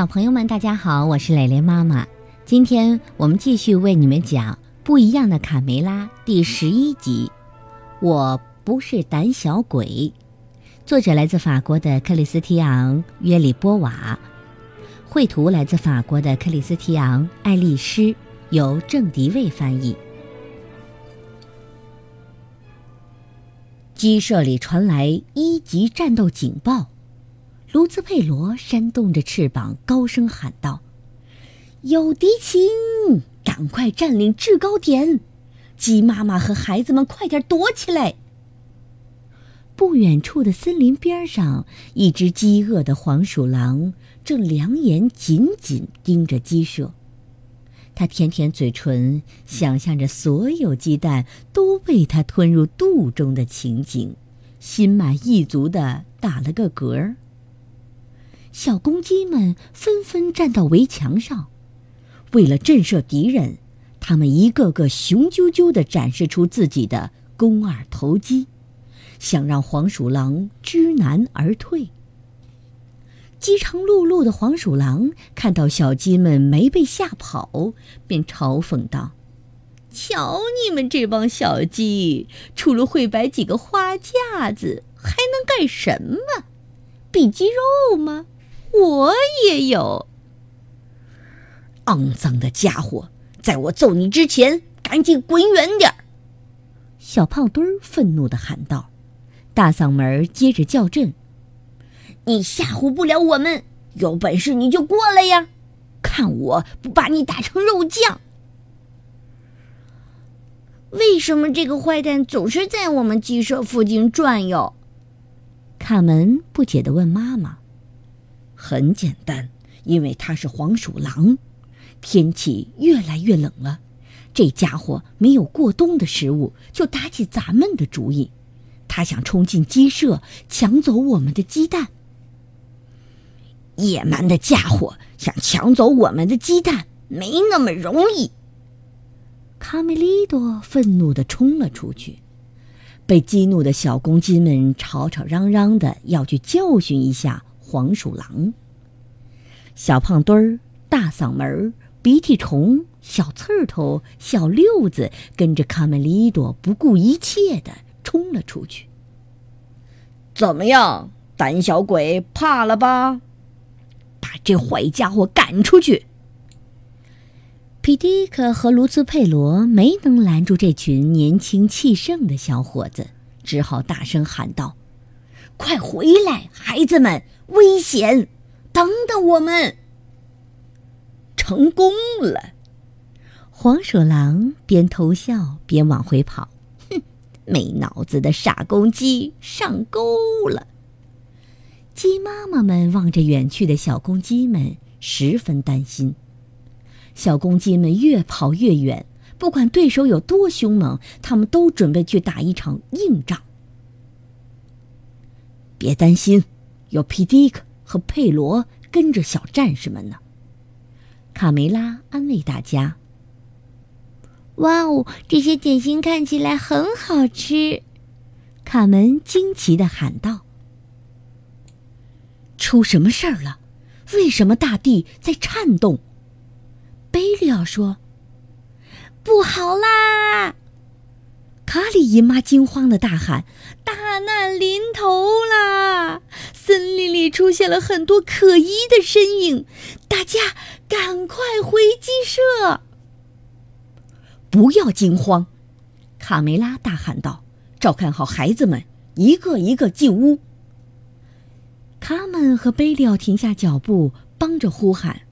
小朋友们，大家好，我是蕾蕾妈妈。今天我们继续为你们讲《不一样的卡梅拉》第十一集。我不是胆小鬼。作者来自法国的克里斯提昂·约里波瓦，绘图来自法国的克里斯提昂·爱丽丝，由郑迪卫翻译。鸡舍里传来一级战斗警报。卢兹佩罗扇动着翅膀，高声喊道：“有敌情！赶快占领制高点！鸡妈妈和孩子们，快点躲起来！”不远处的森林边上，一只饥饿的黄鼠狼正两眼紧紧盯着鸡舍。它舔舔嘴唇，想象着所有鸡蛋都被它吞入肚中的情景，心满意足地打了个嗝儿。小公鸡们纷纷站到围墙上，为了震慑敌人，他们一个个雄赳赳地展示出自己的肱二头肌，想让黄鼠狼知难而退。饥肠辘辘的黄鼠狼看到小鸡们没被吓跑，便嘲讽道：“瞧你们这帮小鸡，除了会摆几个花架子，还能干什么？比肌肉吗？”我也有，肮脏的家伙！在我揍你之前，赶紧滚远点儿！小胖墩儿愤怒的喊道，大嗓门接着叫阵：“你吓唬不了我们，有本事你就过来呀！看我不把你打成肉酱！”为什么这个坏蛋总是在我们鸡舍附近转悠？卡门不解的问妈妈。很简单，因为他是黄鼠狼。天气越来越冷了，这家伙没有过冬的食物，就打起咱们的主意。他想冲进鸡舍，抢走我们的鸡蛋。野蛮的家伙想抢走我们的鸡蛋，没那么容易。卡梅利多愤怒地冲了出去，被激怒的小公鸡们吵吵嚷嚷的要去教训一下。黄鼠狼、小胖墩儿、大嗓门儿、鼻涕虫、小刺头、小六子跟着卡梅利多不顾一切的冲了出去。怎么样，胆小鬼，怕了吧？把这坏家伙赶出去！皮迪克和卢兹佩罗没能拦住这群年轻气盛的小伙子，只好大声喊道。快回来，孩子们！危险！等等我们！成功了！黄鼠狼边偷笑边往回跑。哼，没脑子的傻公鸡上钩了。鸡妈妈们望着远去的小公鸡们，十分担心。小公鸡们越跑越远，不管对手有多凶猛，他们都准备去打一场硬仗。别担心，有皮迪克和佩罗跟着小战士们呢。卡梅拉安慰大家：“哇哦，这些点心看起来很好吃！”卡门惊奇的喊道：“出什么事儿了？为什么大地在颤动？”贝利奥说：“不好啦！”卡里姨妈惊慌的大喊：“大难临头啦！森林里出现了很多可疑的身影，大家赶快回鸡舍！”不要惊慌，卡梅拉大喊道：“照看好孩子们，一个一个进屋。”卡门和贝利奥停下脚步，帮着呼喊。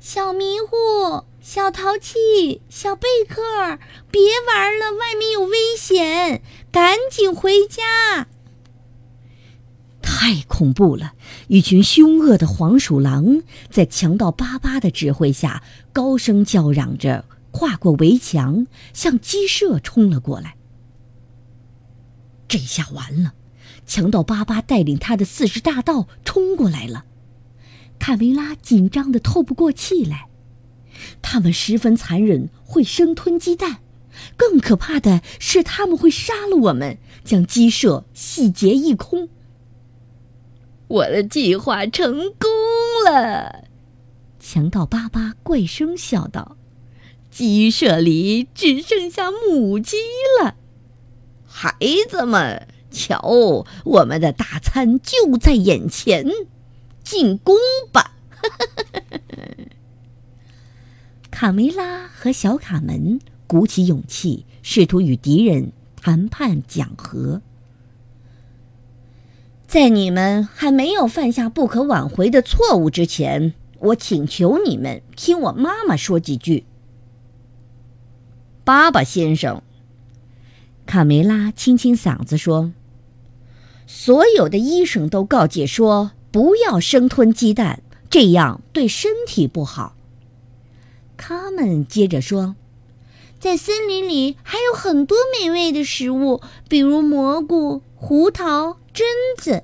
小迷糊，小淘气，小贝克，别玩了，外面有危险，赶紧回家！太恐怖了！一群凶恶的黄鼠狼在强盗巴巴的指挥下，高声叫嚷着，跨过围墙，向鸡舍冲了过来。这下完了，强盗巴巴带领他的四十大盗冲过来了。卡梅拉紧张的透不过气来，他们十分残忍，会生吞鸡蛋，更可怕的是他们会杀了我们，将鸡舍洗劫一空。我的计划成功了，强盗巴巴怪声笑道：“鸡舍里只剩下母鸡了，孩子们，瞧，我们的大餐就在眼前，进攻吧！”卡梅拉和小卡门鼓起勇气，试图与敌人谈判讲和。在你们还没有犯下不可挽回的错误之前，我请求你们听我妈妈说几句。爸爸先生，卡梅拉清清嗓子说：“所有的医生都告诫说，不要生吞鸡蛋，这样对身体不好。”他们接着说：“在森林里还有很多美味的食物，比如蘑菇、胡桃。”榛子，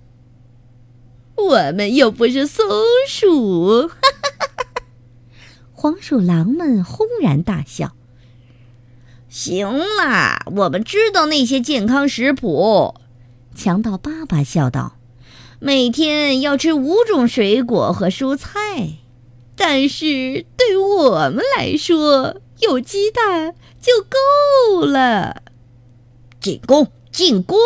我们又不是松鼠！黄鼠狼们轰然大笑。行啦，我们知道那些健康食谱。强盗爸爸笑道：“每天要吃五种水果和蔬菜，但是对我们来说，有鸡蛋就够了。”进攻！进攻！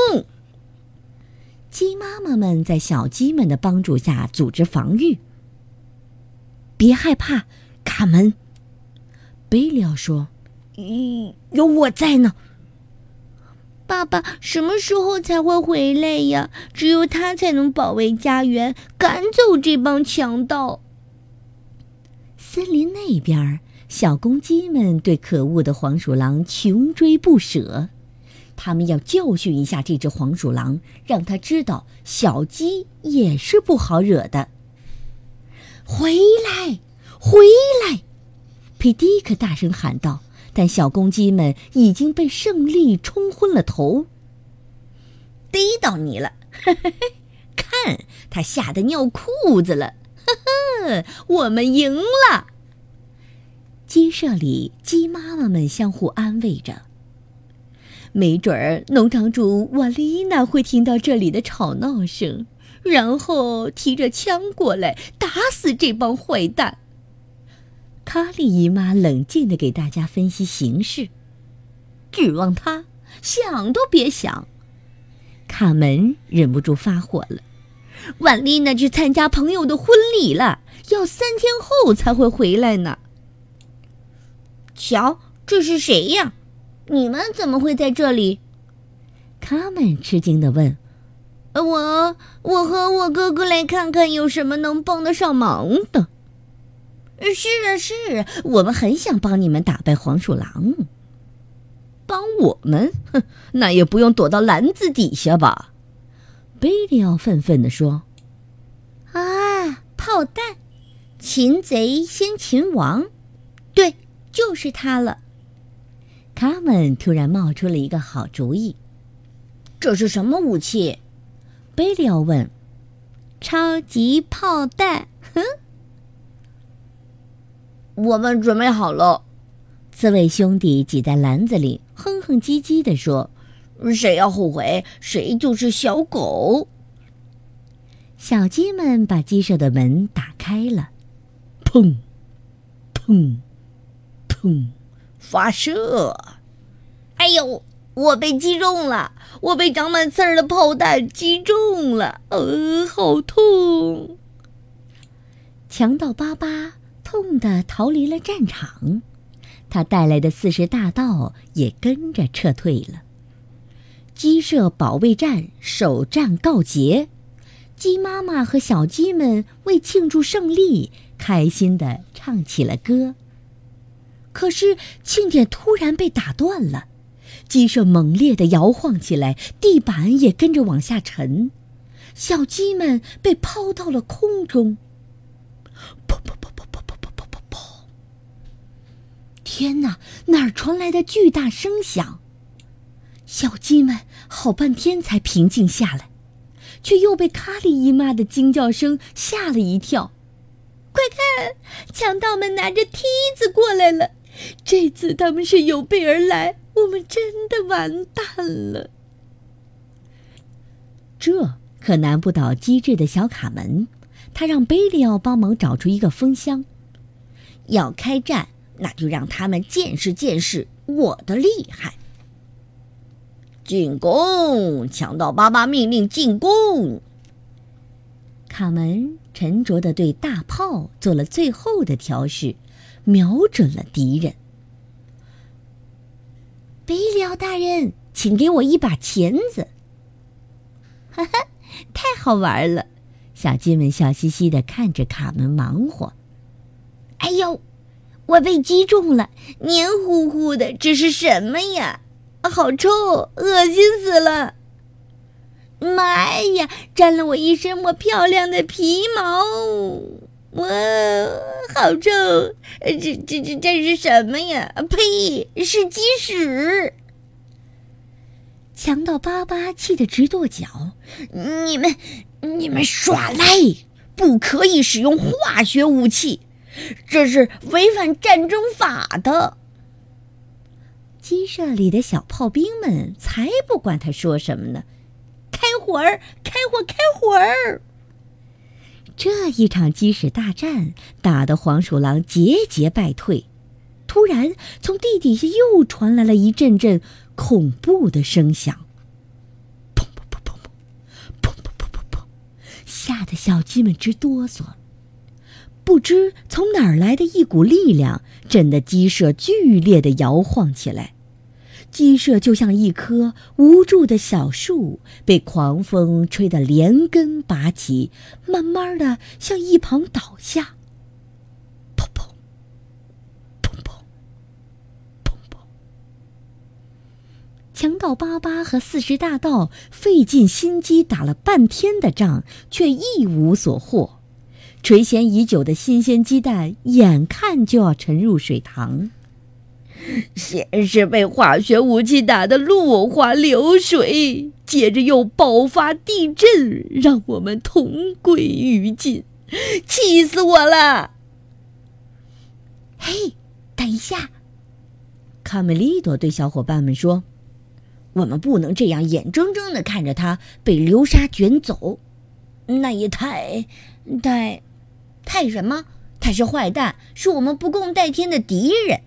鸡妈妈们在小鸡们的帮助下组织防御。别害怕，卡门。贝利奥说：“嗯，有我在呢。”爸爸什么时候才会回来呀？只有他才能保卫家园，赶走这帮强盗。森林那边，小公鸡们对可恶的黄鼠狼穷追不舍。他们要教训一下这只黄鼠狼，让他知道小鸡也是不好惹的。回来，回来！佩迪克大声喊道。但小公鸡们已经被胜利冲昏了头。逮到你了！嘿嘿嘿看，他吓得尿裤子了！呵呵，我们赢了。鸡舍里，鸡妈妈们相互安慰着。没准儿农场主瓦丽娜会听到这里的吵闹声，然后提着枪过来打死这帮坏蛋。卡莉姨妈冷静地给大家分析形势，指望他想都别想。卡门忍不住发火了：“婉丽娜去参加朋友的婚礼了，要三天后才会回来呢。”瞧，这是谁呀？你们怎么会在这里？他们吃惊的问：“我，我和我哥哥来看看有什么能帮得上忙的。”“是啊，是啊，我们很想帮你们打败黄鼠狼。”“帮我们？哼，那也不用躲到篮子底下吧？”贝利奥愤愤地说。“啊，炮弹！擒贼先擒王，对，就是他了。”他们突然冒出了一个好主意。这是什么武器？贝利奥问。超级炮弹。哼！我们准备好了。刺猬兄弟挤在篮子里，哼哼唧唧地说：“谁要后悔，谁就是小狗。”小鸡们把鸡舍的门打开了。砰！砰！砰！发射！哎呦，我被击中了！我被长满刺儿的炮弹击中了，呃，好痛！强盗巴巴痛得逃离了战场，他带来的四十大盗也跟着撤退了。鸡舍保卫战首战告捷，鸡妈妈和小鸡们为庆祝胜利，开心地唱起了歌。可是庆典突然被打断了，鸡舍猛烈地摇晃起来，地板也跟着往下沉，小鸡们被抛到了空中。砰砰砰砰砰砰砰砰砰砰！天哪，哪儿传来的巨大声响？小鸡们好半天才平静下来，却又被卡里姨妈的惊叫声吓了一跳。快看，强盗们拿着梯子过来了！这次他们是有备而来，我们真的完蛋了。这可难不倒机智的小卡门，他让贝利奥帮忙找出一个风箱，要开战，那就让他们见识见识我的厉害。进攻！强盗巴巴命令进攻。卡门沉着的对大炮做了最后的调试，瞄准了敌人。贝利奥大人，请给我一把钳子。哈哈，太好玩了！小鸡们笑嘻嘻的看着卡门忙活。哎呦，我被击中了，黏糊糊的，这是什么呀？好臭，恶心死了！妈呀，沾了我一身我漂亮的皮毛！哇，好臭！这这这这是什么呀？呸，是鸡屎！强盗巴巴气得直跺脚：“你们，你们耍赖！不可以使用化学武器，这是违反战争法的。”鸡舍里的小炮兵们才不管他说什么呢！开火儿，开火，开火儿！这一场鸡屎大战打得黄鼠狼节节败退。突然，从地底下又传来了一阵阵恐怖的声响，砰砰砰砰砰，砰砰砰砰砰，吓得小鸡们直哆嗦。不知从哪儿来的一股力量，震得鸡舍剧烈的摇晃起来。鸡舍就像一棵无助的小树，被狂风吹得连根拔起，慢慢的向一旁倒下。砰砰，砰砰，砰砰！强盗巴巴和四十大盗费尽心机打了半天的仗，却一无所获。垂涎已久的新鲜鸡蛋，眼看就要沉入水塘。先是被化学武器打得落花流水，接着又爆发地震，让我们同归于尽，气死我了！嘿，等一下，卡梅利多对小伙伴们说：“我们不能这样眼睁睁的看着它被流沙卷走，那也太……太……太什么？他是坏蛋，是我们不共戴天的敌人。”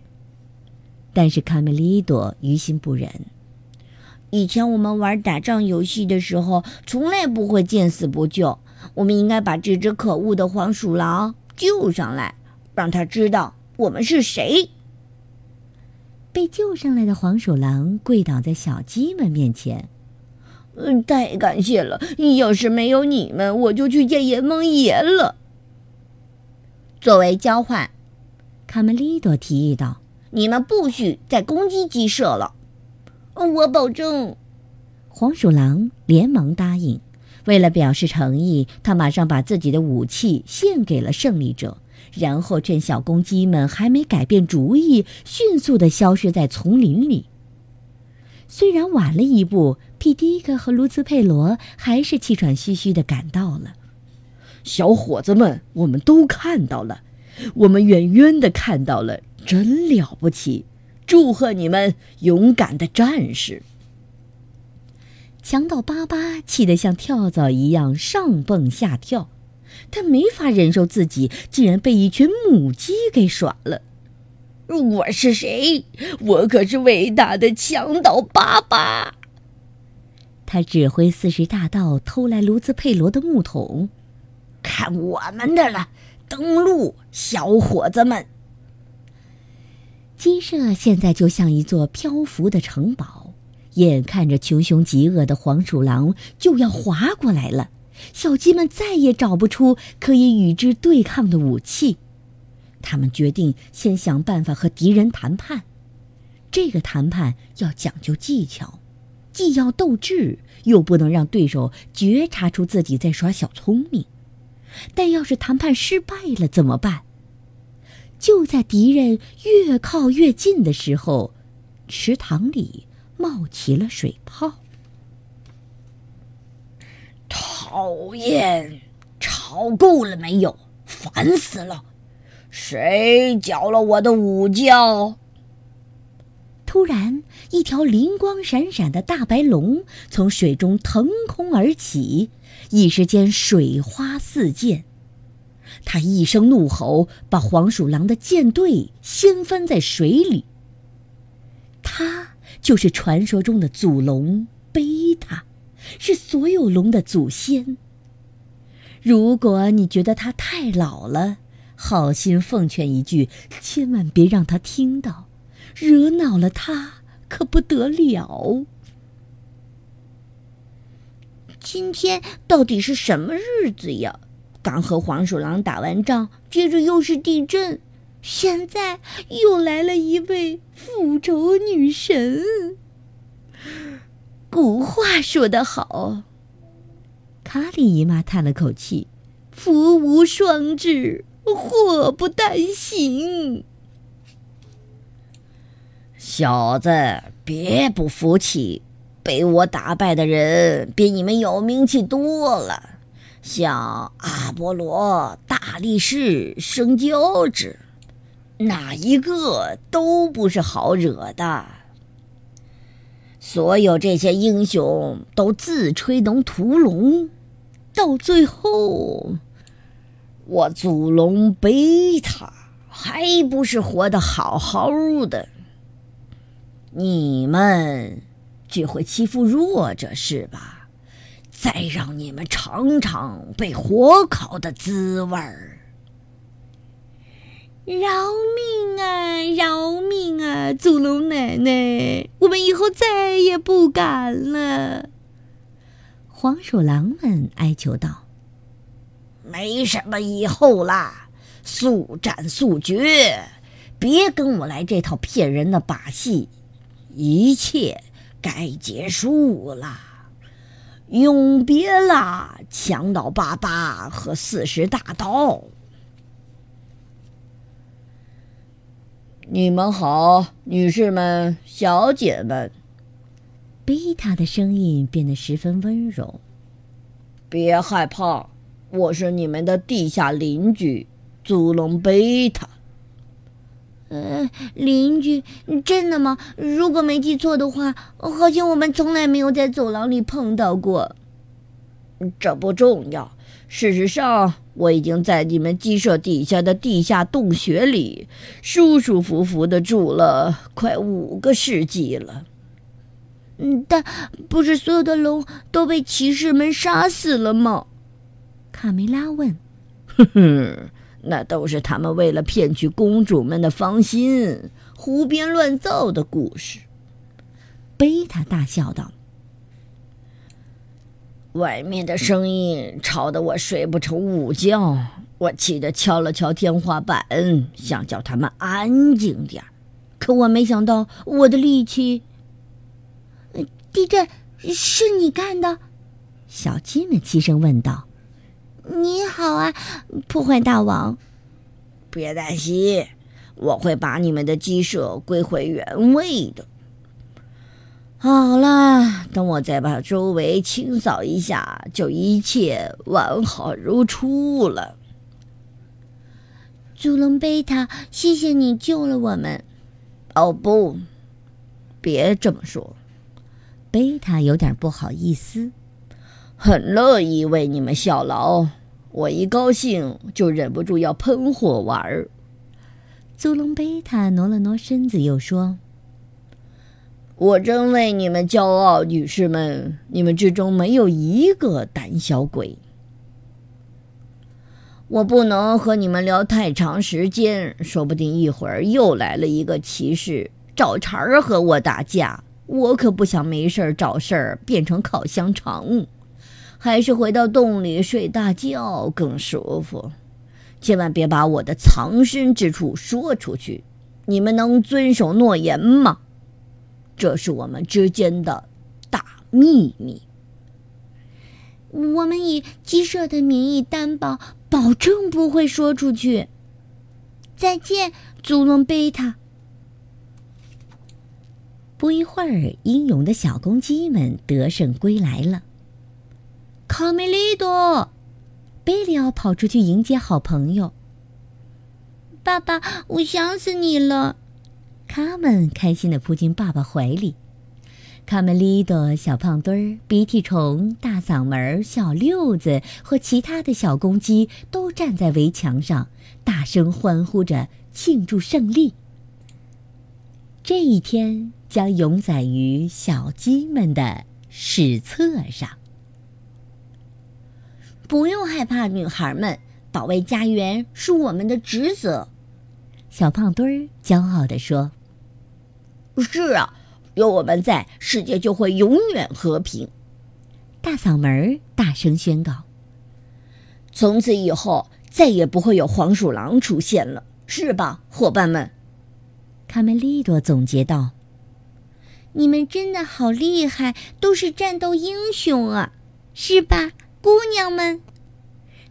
但是卡梅利多于心不忍。以前我们玩打仗游戏的时候，从来不会见死不救。我们应该把这只可恶的黄鼠狼救上来，让他知道我们是谁。被救上来的黄鼠狼跪倒在小鸡们面前：“嗯，太感谢了！要是没有你们，我就去见阎王爷了。”作为交换，卡梅利多提议道。你们不许再攻击鸡舍了，我保证。黄鼠狼连忙答应。为了表示诚意，他马上把自己的武器献给了胜利者，然后趁小公鸡们还没改变主意，迅速的消失在丛林里。虽然晚了一步，皮迪克和卢兹佩罗还是气喘吁吁的赶到了。小伙子们，我们都看到了，我们远远的看到了。真了不起！祝贺你们，勇敢的战士！强盗巴巴气得像跳蚤一样上蹦下跳，他没法忍受自己竟然被一群母鸡给耍了。我是谁？我可是伟大的强盗巴巴！他指挥四十大盗偷来卢兹佩罗的木桶，看我们的了！登陆，小伙子们！鸡舍现在就像一座漂浮的城堡，眼看着穷凶极恶的黄鼠狼就要划过来了，小鸡们再也找不出可以与之对抗的武器，他们决定先想办法和敌人谈判。这个谈判要讲究技巧，既要斗智，又不能让对手觉察出自己在耍小聪明。但要是谈判失败了怎么办？就在敌人越靠越近的时候，池塘里冒起了水泡。讨厌，吵够了没有？烦死了！谁搅了我的午觉？突然，一条灵光闪闪的大白龙从水中腾空而起，一时间水花四溅。他一声怒吼，把黄鼠狼的舰队掀翻在水里。他就是传说中的祖龙贝塔，是所有龙的祖先。如果你觉得他太老了，好心奉劝一句，千万别让他听到，惹恼了他可不得了。今天到底是什么日子呀？刚和黄鼠狼打完仗，接着又是地震，现在又来了一位复仇女神。古话说得好，卡里姨妈叹了口气：“福无双至，祸不单行。”小子，别不服气。被我打败的人比你们有名气多了，像阿波罗、大力士、圣乔治，哪一个都不是好惹的。所有这些英雄都自吹能屠龙，到最后，我祖龙贝塔还不是活得好好的？你们。只会欺负弱者是吧？再让你们尝尝被火烤的滋味儿！饶命啊！饶命啊！祖龙奶奶，我们以后再也不敢了。黄鼠狼们哀求道：“没什么以后啦，速战速决！别跟我来这套骗人的把戏，一切。”该结束了，永别了强盗爸爸和四十大盗。你们好，女士们、小姐们。贝塔的声音变得十分温柔。别害怕，我是你们的地下邻居，祖龙贝塔。呃，邻居，真的吗？如果没记错的话，好像我们从来没有在走廊里碰到过。这不重要。事实上，我已经在你们鸡舍底下的地下洞穴里舒舒服服的住了快五个世纪了。嗯，但不是所有的龙都被骑士们杀死了吗？卡梅拉问。哼哼。那都是他们为了骗取公主们的芳心，胡编乱造的故事。贝塔大笑道：“外面的声音吵得我睡不成午觉，我气得敲了敲天花板，想叫他们安静点儿可我没想到我的力气……地震是你干的？”小鸡们齐声问道。你好啊，破坏大王！别担心，我会把你们的鸡舍归回原位的。好了，等我再把周围清扫一下，就一切完好如初了。祖龙贝塔，谢谢你救了我们。哦不，别这么说，贝塔有点不好意思。很乐意为你们效劳，我一高兴就忍不住要喷火玩儿。祖龙贝塔挪了挪身子，又说：“我真为你们骄傲，女士们，你们之中没有一个胆小鬼。我不能和你们聊太长时间，说不定一会儿又来了一个骑士找茬儿和我打架，我可不想没事儿找事儿变成烤香肠。”还是回到洞里睡大觉更舒服。千万别把我的藏身之处说出去。你们能遵守诺言吗？这是我们之间的大秘密。我们以鸡舍的名义担保，保证不会说出去。再见，祖龙贝塔。不一会儿，英勇的小公鸡们得胜归来了。卡梅利多，贝里奥跑出去迎接好朋友。爸爸，我想死你了！卡门开心的扑进爸爸怀里。卡梅利多、小胖墩儿、鼻涕虫、大嗓门、小六子和其他的小公鸡都站在围墙上，大声欢呼着庆祝胜利。这一天将永载于小鸡们的史册上。不用害怕，女孩们，保卫家园是我们的职责。小胖墩儿骄傲地说：“是啊。”有我们在，世界就会永远和平。大嗓门大声宣告：“从此以后，再也不会有黄鼠狼出现了，是吧，伙伴们？”卡梅利多总结道：“你们真的好厉害，都是战斗英雄啊，是吧，姑娘们？”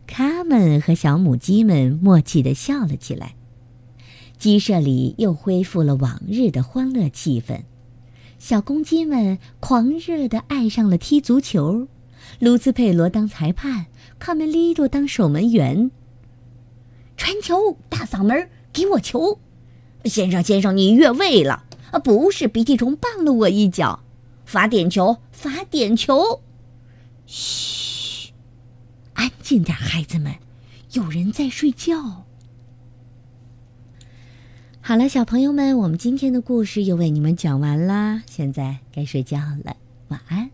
卡门和小母鸡们默契地笑了起来，鸡舍里又恢复了往日的欢乐气氛。小公鸡们狂热地爱上了踢足球，卢兹佩罗当裁判，卡梅利多当守门员。传球，大嗓门，给我球！先生，先生，你越位了！啊，不是鼻涕虫绊了我一脚，罚点球，罚点球！嘘，安静点，孩子们，有人在睡觉。好了，小朋友们，我们今天的故事又为你们讲完啦，现在该睡觉了，晚安。